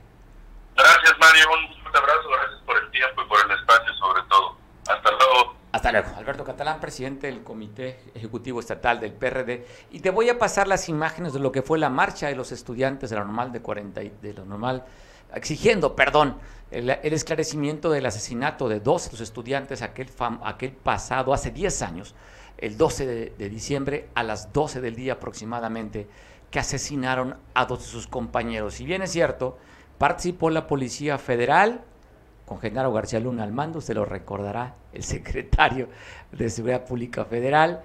Gracias Mario, un fuerte abrazo, gracias por el tiempo y por el espacio sobre todo. Hasta luego. Hasta luego. Alberto Catalán, presidente del Comité Ejecutivo Estatal del PRD. Y te voy a pasar las imágenes de lo que fue la marcha de los estudiantes de la normal de 40 de la normal exigiendo, perdón, el, esclarecimiento del asesinato de dos de los estudiantes aquel, aquel pasado, hace 10 años, el 12 de, diciembre a las 12 del día aproximadamente, que asesinaron a dos de sus compañeros. Si bien es cierto, participó la Policía Federal, con Genaro García Luna al mando, se lo recordará el secretario de Seguridad Pública Federal,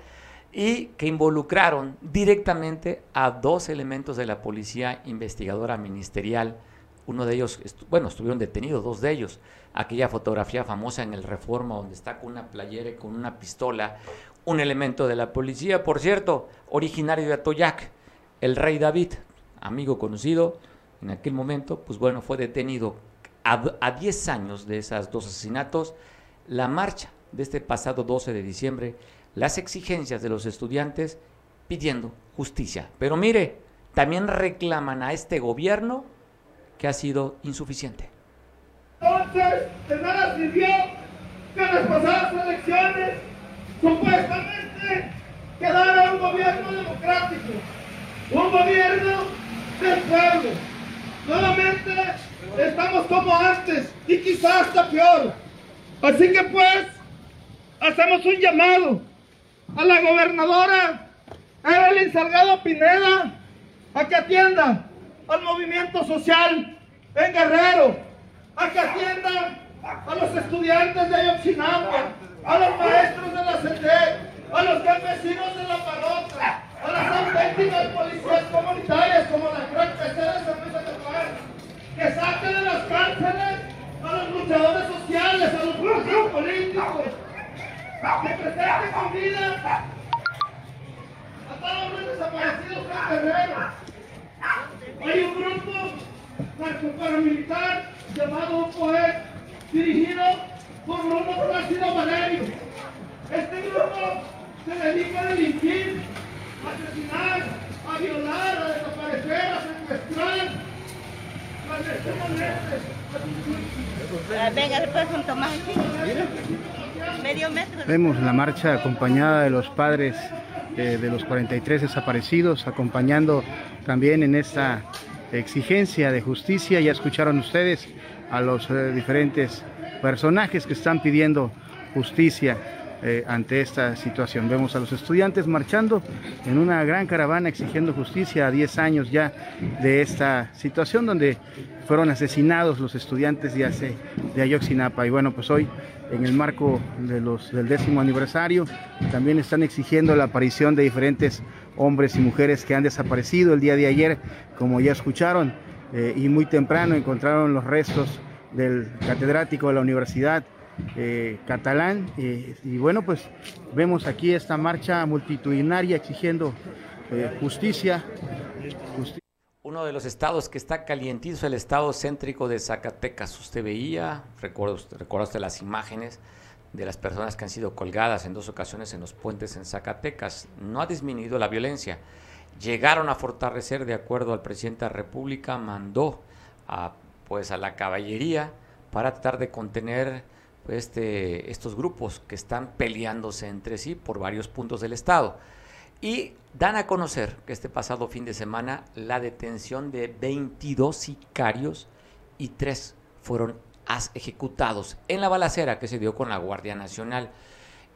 y que involucraron directamente a dos elementos de la Policía Investigadora Ministerial. Uno de ellos, bueno, estuvieron detenidos, dos de ellos. Aquella fotografía famosa en el Reforma donde está con una playera y con una pistola, un elemento de la policía, por cierto, originario de Atoyac, el rey David, amigo conocido, en aquel momento, pues bueno, fue detenido a 10 años de esos dos asesinatos. La marcha de este pasado 12 de diciembre, las exigencias de los estudiantes pidiendo justicia. Pero mire, también reclaman a este gobierno que ha sido insuficiente. Entonces, de nada sirvió que las pasadas elecciones supuestamente quedara un gobierno democrático, un gobierno del pueblo. Nuevamente estamos como antes y quizás hasta peor, Así que pues, hacemos un llamado a la gobernadora Evelyn Salgado Pineda a que atienda al movimiento social en Guerrero, a que atienda a los estudiantes de Ayotzinapa, a los maestros de la CETEC, a los campesinos de la parroquia, a las auténticas policías comunitarias como la Cruz de San Luis que saquen de las cárceles a los luchadores sociales, a los partidos políticos, que presenten con vida a todos los desaparecidos en. Hay un grupo narcoparamilitar llamado POET, dirigido por Bruno Plácido Valerio. Este grupo se dedica a delinquir, a asesinar, a violar, a desaparecer, a secuestrar. Venga, después con Tomás Medio metro. Vemos la marcha acompañada de los padres eh, de los 43 desaparecidos, acompañando también en esta exigencia de justicia. Ya escucharon ustedes a los eh, diferentes personajes que están pidiendo justicia eh, ante esta situación. Vemos a los estudiantes marchando en una gran caravana exigiendo justicia a 10 años ya de esta situación donde fueron asesinados los estudiantes de, hace, de Ayotzinapa. Y bueno, pues hoy en el marco de los, del décimo aniversario también están exigiendo la aparición de diferentes hombres y mujeres que han desaparecido el día de ayer, como ya escucharon, eh, y muy temprano encontraron los restos del catedrático de la universidad eh, catalán. Eh, y bueno, pues vemos aquí esta marcha multitudinaria exigiendo eh, justicia, Uno de los estados que está calientito es el estado céntrico de Zacatecas. Usted veía, recuerda usted, las imágenes de las personas que han sido colgadas en dos ocasiones en los puentes en Zacatecas. No ha disminuido la violencia. Llegaron a fortalecer, de acuerdo al presidente de la República, mandó a, pues, a la caballería para tratar de contener este, estos grupos que están peleándose entre sí por varios puntos del Estado. Y dan a conocer que este pasado fin de semana la detención de 22 sicarios y tres fueron ejecutados en la balacera que se dio con la Guardia Nacional.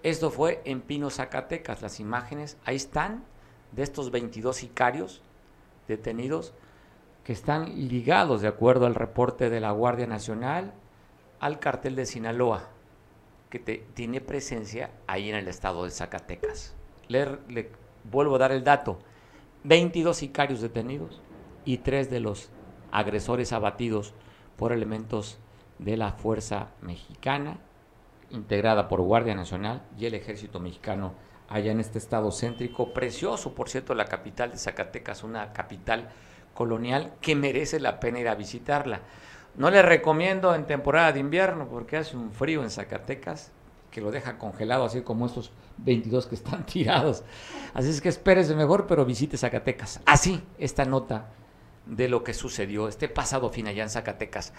Esto fue en Pino, Zacatecas. Las imágenes ahí están de estos 22 sicarios detenidos que están ligados, de acuerdo al reporte de la Guardia Nacional, al cartel de Sinaloa, que tiene presencia ahí en el estado de Zacatecas. Le, le vuelvo a dar el dato, 22 sicarios detenidos y tres de los agresores abatidos por elementos de la Fuerza Mexicana, integrada por Guardia Nacional y el Ejército Mexicano allá en este estado céntrico, precioso, por cierto, la capital de Zacatecas, una capital colonial que merece la pena ir a visitarla. No le recomiendo en temporada de invierno porque hace un frío en Zacatecas que lo deja congelado, así como estos 22 que están tirados. Así es que espérese mejor, pero visite Zacatecas. Así, esta nota de lo que sucedió este pasado fin allá en Zacatecas.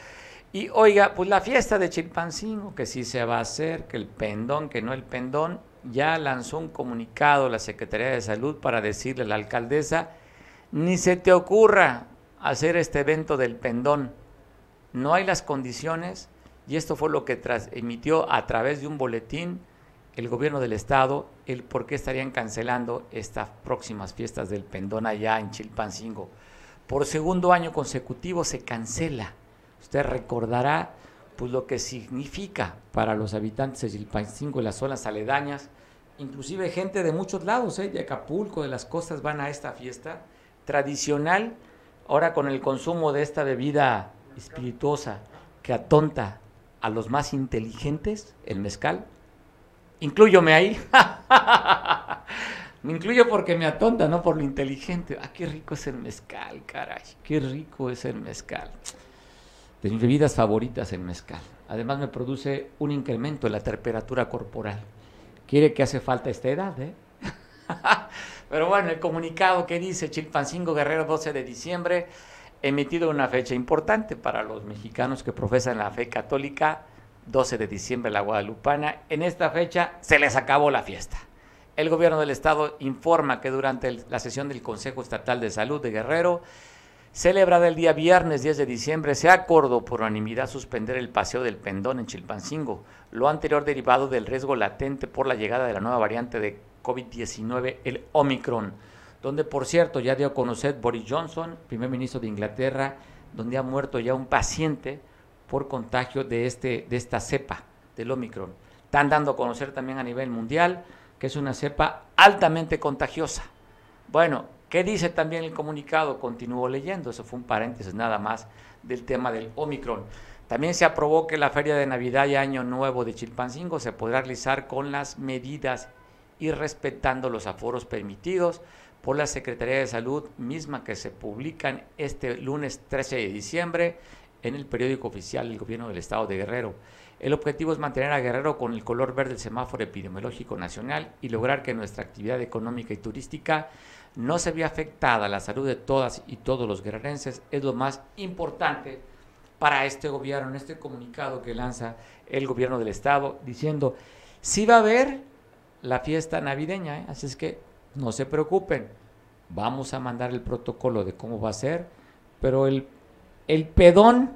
Y oiga, pues la fiesta de Chilpancingo, que sí se va a hacer, que el pendón, que no el pendón, ya lanzó un comunicado la Secretaría de Salud para decirle a la alcaldesa, ni se te ocurra hacer este evento del pendón no hay las condiciones y esto fue lo que emitió a través de un boletín el gobierno del estado el por qué estarían cancelando estas próximas fiestas del Pendón allá en Chilpancingo. Por segundo año consecutivo se cancela. Usted recordará pues lo que significa para los habitantes de Chilpancingo y las zonas aledañas, inclusive gente de muchos lados, ¿eh? de Acapulco, de las costas van a esta fiesta tradicional, ahora con el consumo de esta bebida espirituosa que atonta a los más inteligentes, el mezcal. Incluyome ahí. me incluyo porque me atonta, no por lo inteligente. Ah, qué rico es el mezcal, caray. Qué rico es el mezcal. De mis bebidas favoritas, el mezcal. Además me produce un incremento en la temperatura corporal. Quiere que hace falta esta edad, ¿eh? Pero bueno, el comunicado que dice Chilpancingo Guerrero 12 de diciembre emitido una fecha importante para los mexicanos que profesan la fe católica, 12 de diciembre la Guadalupana. En esta fecha se les acabó la fiesta. El gobierno del estado informa que durante la sesión del Consejo Estatal de Salud de Guerrero celebrada el día viernes 10 de diciembre, se acordó por unanimidad suspender el paseo del pendón en Chilpancingo, lo anterior derivado del riesgo latente por la llegada de la nueva variante de COVID-19, el Omicron, donde por cierto ya dio a conocer Boris Johnson, primer ministro de Inglaterra, donde ha muerto ya un paciente por contagio de, este, de esta cepa del Omicron. Están dando a conocer también a nivel mundial que es una cepa altamente contagiosa. Bueno, ¿Qué dice también el comunicado? Continúo leyendo, eso fue un paréntesis nada más del tema del Omicron. También se aprobó que la feria de Navidad y Año Nuevo de Chilpancingo se podrá realizar con las medidas y respetando los aforos permitidos por la Secretaría de Salud misma que se publican este lunes 13 de diciembre en el periódico oficial del Gobierno del Estado de Guerrero. El objetivo es mantener a Guerrero con el color verde del semáforo epidemiológico nacional y lograr que nuestra actividad económica y turística no se vea afectada la salud de todas y todos los guerrerenses, es lo más importante para este gobierno, en este comunicado que lanza el gobierno del estado, diciendo, sí va a haber la fiesta navideña, ¿eh? así es que no se preocupen, vamos a mandar el protocolo de cómo va a ser, pero el, el pedón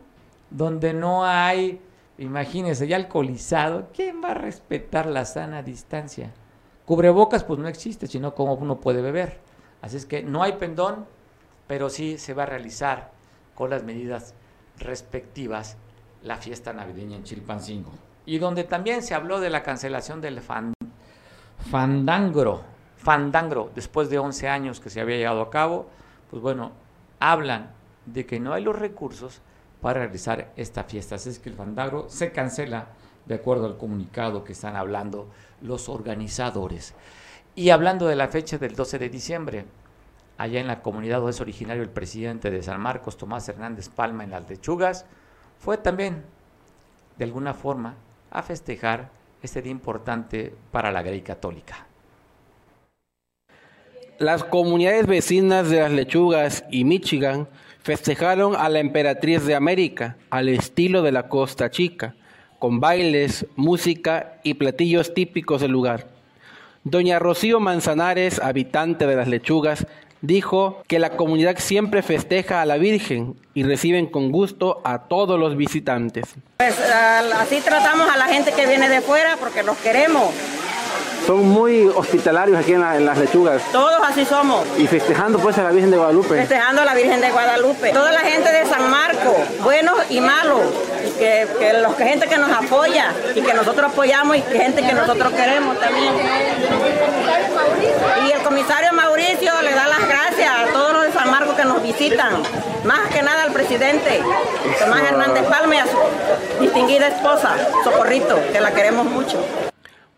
donde no hay, imagínense, ya alcoholizado, ¿quién va a respetar la sana distancia? Cubrebocas pues no existe, sino cómo uno puede beber. Así es que no hay pendón, pero sí se va a realizar con las medidas respectivas la fiesta navideña en Chilpancingo. Y donde también se habló de la cancelación del fandangro, fandangro, después de 11 años que se había llevado a cabo, pues bueno, hablan de que no hay los recursos para realizar esta fiesta. Así es que el fandangro se cancela de acuerdo al comunicado que están hablando los organizadores. Y hablando de la fecha del 12 de diciembre, allá en la comunidad donde es originario el presidente de San Marcos, Tomás Hernández Palma, en las lechugas, fue también, de alguna forma, a festejar este día importante para la Grey Católica. Las comunidades vecinas de las lechugas y Michigan festejaron a la emperatriz de América al estilo de la Costa Chica, con bailes, música y platillos típicos del lugar. Doña Rocío Manzanares, habitante de las lechugas, dijo que la comunidad siempre festeja a la Virgen y reciben con gusto a todos los visitantes. Pues así tratamos a la gente que viene de fuera porque los queremos. Son muy hospitalarios aquí en, las lechugas. Todos así somos. Y festejando pues a la Virgen de Guadalupe. Festejando a la Virgen de Guadalupe. Toda la gente de San Marco, buenos y malos. Que, que los que gente que nos apoya y que nosotros apoyamos y que gente que nosotros queremos también. Y el comisario Mauricio le da las gracias a todos los de San Marco que nos visitan. Más que nada al presidente, Tomás Hernández Palme y a su distinguida esposa, Socorrito, que la queremos mucho.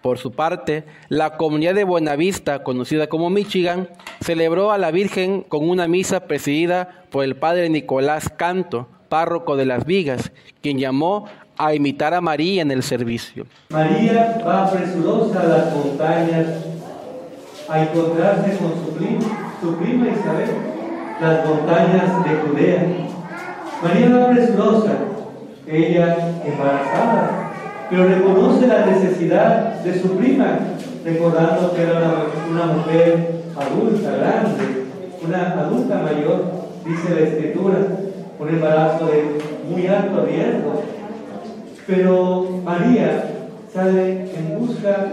Por su parte, la comunidad de Buenavista, conocida como Michigan, celebró a la Virgen con una misa presidida por el padre Nicolás Canto, párroco de Las Vigas, quien llamó a imitar a María en el servicio. María va presurosa a las montañas a encontrarse con su prima, su prima Isabel, las montañas de Judea. María va presurosa, ella embarazada pero reconoce la necesidad de su prima, recordando que era una, mujer adulta, grande, una adulta mayor, dice la escritura, un embarazo de muy alto riesgo. Pero María sale en busca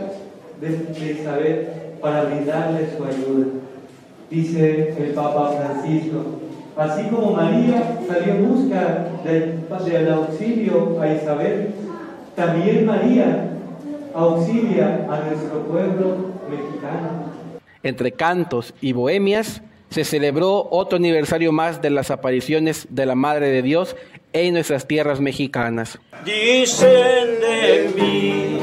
de, Isabel para brindarle su ayuda. Dice el Papa Francisco, así como María salió en busca del auxilio a Isabel, también María auxilia a nuestro pueblo mexicano. Entre cantos y bohemias se celebró otro aniversario más de las apariciones de la Madre de Dios en nuestras tierras mexicanas. Dicen de mí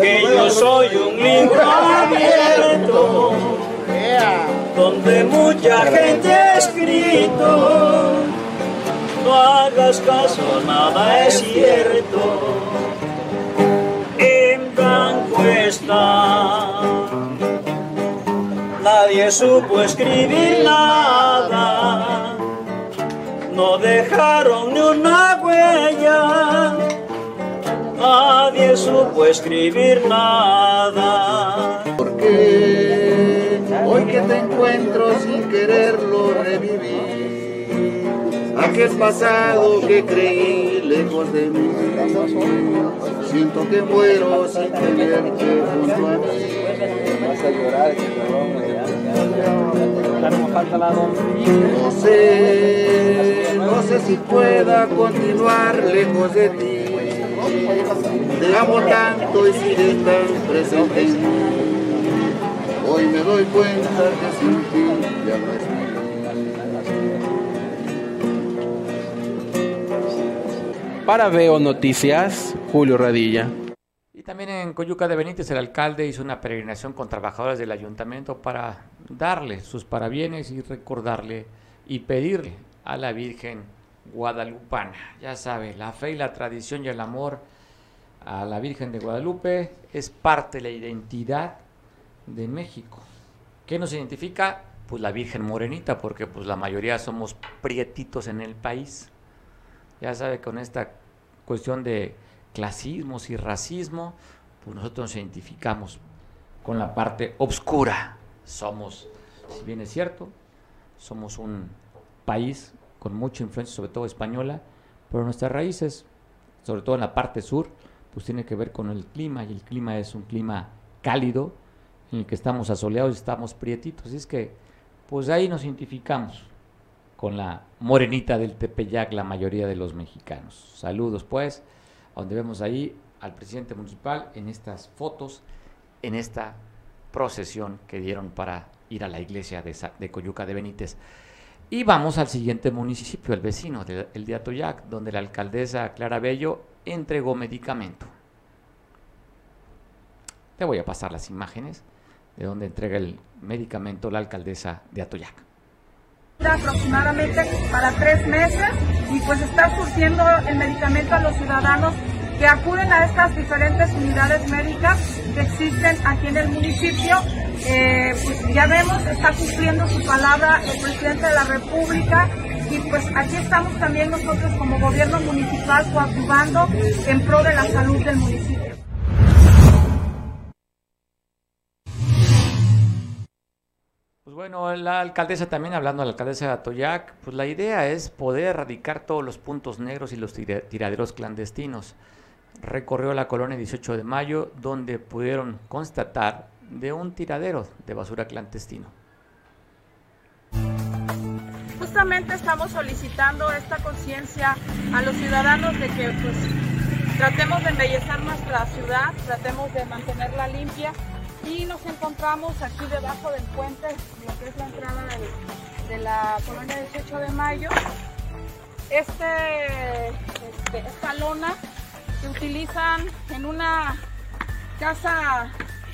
que yo soy un libro abierto donde mucha gente ha escrito no hagas caso, nada es cierto. En blanco está. Nadie supo escribir nada. No dejaron ni una huella. Nadie supo escribir nada. Porque hoy que te encuentro sin quererlo revivir. Aquel pasado que creí lejos de mí. Siento que muero sin tenerte junto a mí. No sé, no sé si pueda continuar lejos de ti. Te amo tanto y sigues tan presente en mí. Hoy me doy cuenta que sin ti ya no es Para Veo Noticias, Julio Radilla. Y también en Coyuca de Benítez el alcalde hizo una peregrinación con trabajadores del ayuntamiento para darle sus parabienes y recordarle y pedirle a la Virgen Guadalupana. Ya sabe, la fe y la tradición y el amor a la Virgen de Guadalupe es parte de la identidad de México. ¿Qué nos identifica? Pues la Virgen Morenita, porque pues la mayoría somos prietitos en el país. Ya sabe, con esta cuestión de clasismos y racismo, pues nosotros nos identificamos con la parte obscura. Somos, si bien es cierto, somos un país con mucha influencia, sobre todo española, pero nuestras raíces, sobre todo en la parte sur, pues tiene que ver con el clima, y el clima es un clima cálido, en el que estamos asoleados y estamos prietitos. Así es que, pues ahí nos identificamos con la morenita del Tepeyac la mayoría de los mexicanos. Saludos pues, donde vemos ahí al presidente municipal en estas fotos, en esta procesión que dieron para ir a la iglesia de, Coyuca de Benítez. Y vamos al siguiente municipio, el vecino, el de Atoyac, donde la alcaldesa Clara Bello entregó medicamento. Te voy a pasar las imágenes de donde entrega el medicamento la alcaldesa de Atoyac aproximadamente para tres meses y pues está surtiendo el medicamento a los ciudadanos que acuden a estas diferentes unidades médicas que existen aquí en el municipio. Eh, pues ya vemos, está cumpliendo su palabra el presidente de la República y pues aquí estamos también nosotros como gobierno municipal coadyuvando en pro de la salud del municipio. Bueno, la alcaldesa también, hablando de la alcaldesa de Atoyac, pues la idea es poder erradicar todos los puntos negros y los tiraderos clandestinos. Recorrió la colonia 18 de mayo, donde pudieron constatar de un tiradero de basura clandestino. Justamente estamos solicitando esta conciencia a los ciudadanos de que pues, tratemos de embellecer nuestra ciudad, tratemos de mantenerla limpia y nos encontramos aquí debajo del puente, lo que es la entrada de, la colonia 18 de mayo. Este, este, esta lona se utilizan en una casa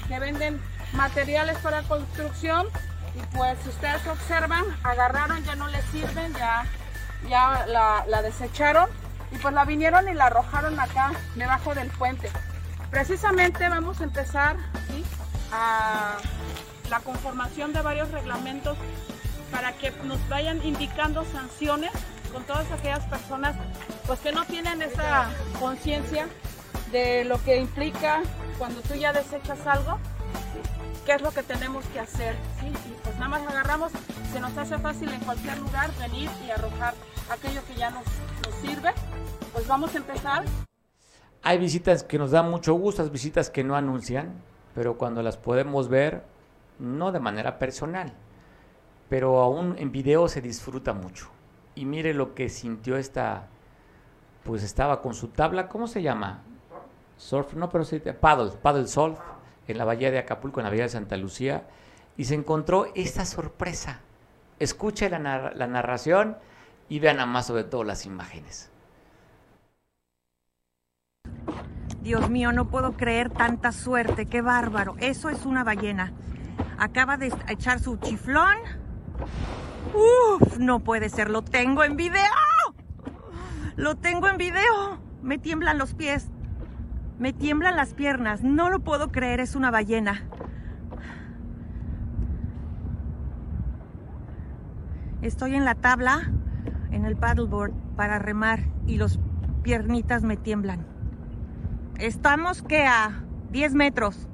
que venden materiales para construcción y pues si ustedes observan, agarraron, ya no les sirven, ya, ya la, la desecharon y pues la vinieron y la arrojaron acá debajo del puente. Precisamente vamos a empezar. A la conformación de varios reglamentos para que nos vayan indicando sanciones con todas aquellas personas pues que no tienen esa conciencia de lo que implica cuando tú ya desechas algo, qué es lo que tenemos que hacer. Y pues nada más agarramos, se nos hace fácil en cualquier lugar venir y arrojar aquello que ya nos, nos sirve. Pues vamos a empezar. Hay visitas que nos dan mucho gusto, visitas que no anuncian, pero cuando las podemos ver, no de manera personal, pero aún en video se disfruta mucho. Y mire lo que sintió esta, pues estaba con su tabla, ¿cómo se llama? Surf, no, pero sí, paddle, paddle surf, en la bahía de Acapulco, en la bahía de Santa Lucía, y se encontró esta sorpresa. Escuche la, la narración y vean a más sobre todo las imágenes. Dios mío, no puedo creer tanta suerte, qué bárbaro. Eso es una ballena. Acaba de echar su chiflón. Uf, no puede ser, lo tengo en video. Lo tengo en video. Me tiemblan los pies. Me tiemblan las piernas. No lo puedo creer, es una ballena. Estoy en la tabla, en el paddleboard, para remar y los piernitas me tiemblan. Estamos que a 10 metros.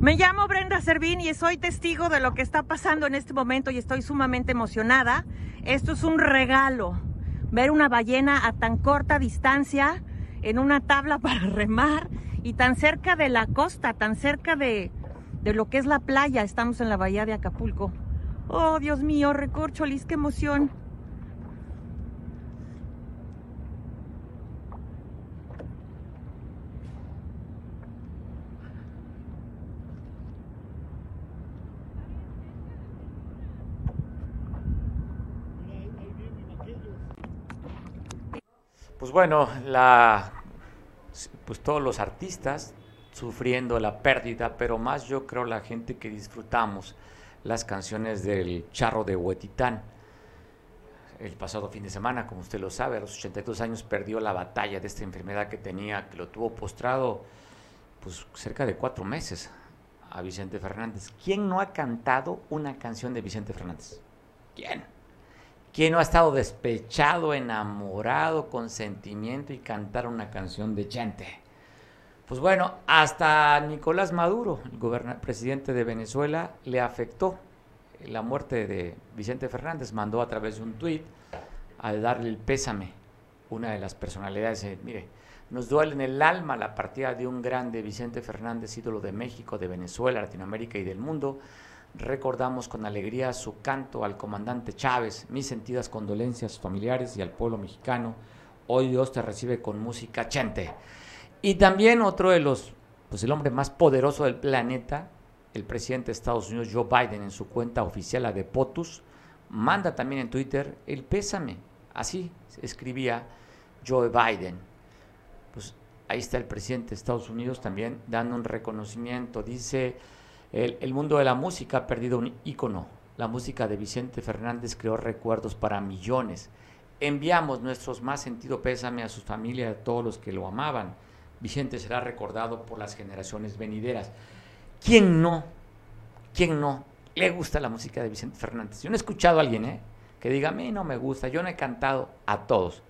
Me llamo Brenda Servín y soy testigo de lo que está pasando en este momento y estoy sumamente emocionada. Esto es un regalo, ver una ballena a tan corta distancia en una tabla para remar y tan cerca de la costa, tan cerca de, de lo que es la playa. Estamos en la bahía de Acapulco. Oh, Dios mío, recorcholis, qué emoción. Pues bueno, la, pues todos los artistas sufriendo la pérdida, pero más yo creo la gente que disfrutamos las canciones del Charro de Huetitán. El pasado fin de semana, como usted lo sabe, a los 82 años perdió la batalla de esta enfermedad que tenía, que lo tuvo postrado pues cerca de cuatro meses a Vicente Fernández. ¿Quién no ha cantado una canción de Vicente Fernández? ¿Quién? ¿Quién no ha estado despechado, enamorado, con sentimiento y cantar una canción de Chente? Pues bueno, hasta Nicolás Maduro, el presidente de Venezuela, le afectó la muerte de Vicente Fernández. Mandó a través de un tuit a darle el pésame. Una de las personalidades, eh, mire, nos duele en el alma la partida de un grande Vicente Fernández, ídolo de México, de Venezuela, Latinoamérica y del mundo. Recordamos con alegría su canto al comandante Chávez, mis sentidas condolencias familiares y al pueblo mexicano. Hoy Dios te recibe con música chente. Y también otro de los, pues el hombre más poderoso del planeta, el presidente de Estados Unidos, Joe Biden, en su cuenta oficial, la de POTUS, manda también en Twitter el pésame. Así escribía Joe Biden. Pues ahí está el presidente de Estados Unidos también dando un reconocimiento. Dice, el, el mundo de la música ha perdido un ícono. La música de Vicente Fernández creó recuerdos para millones. Enviamos nuestros más sentido pésame a sus familias, a todos los que lo amaban Vicente será recordado por las generaciones venideras. ¿Quién no? ¿Quién no le gusta la música de Vicente Fernández? Yo no he escuchado a alguien ¿eh? que diga, a mí no me gusta, yo no he cantado a todos.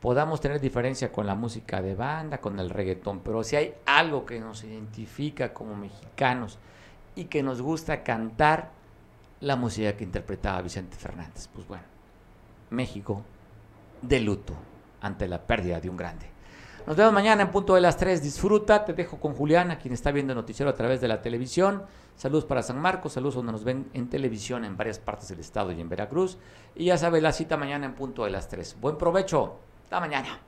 Podamos tener diferencia con la música de banda, con el reggaetón, pero si hay algo que nos identifica como mexicanos y que nos gusta cantar, la música que interpretaba Vicente Fernández. Pues bueno, México de luto ante la pérdida de un grande. Nos vemos mañana en punto de las 3. Disfruta. Te dejo con Juliana, quien está viendo el noticiero a través de la televisión. Saludos para San Marcos, saludos donde nos ven en televisión en varias partes del estado y en Veracruz. Y ya sabes, la cita mañana en punto de las 3. Buen provecho. Hasta mañana.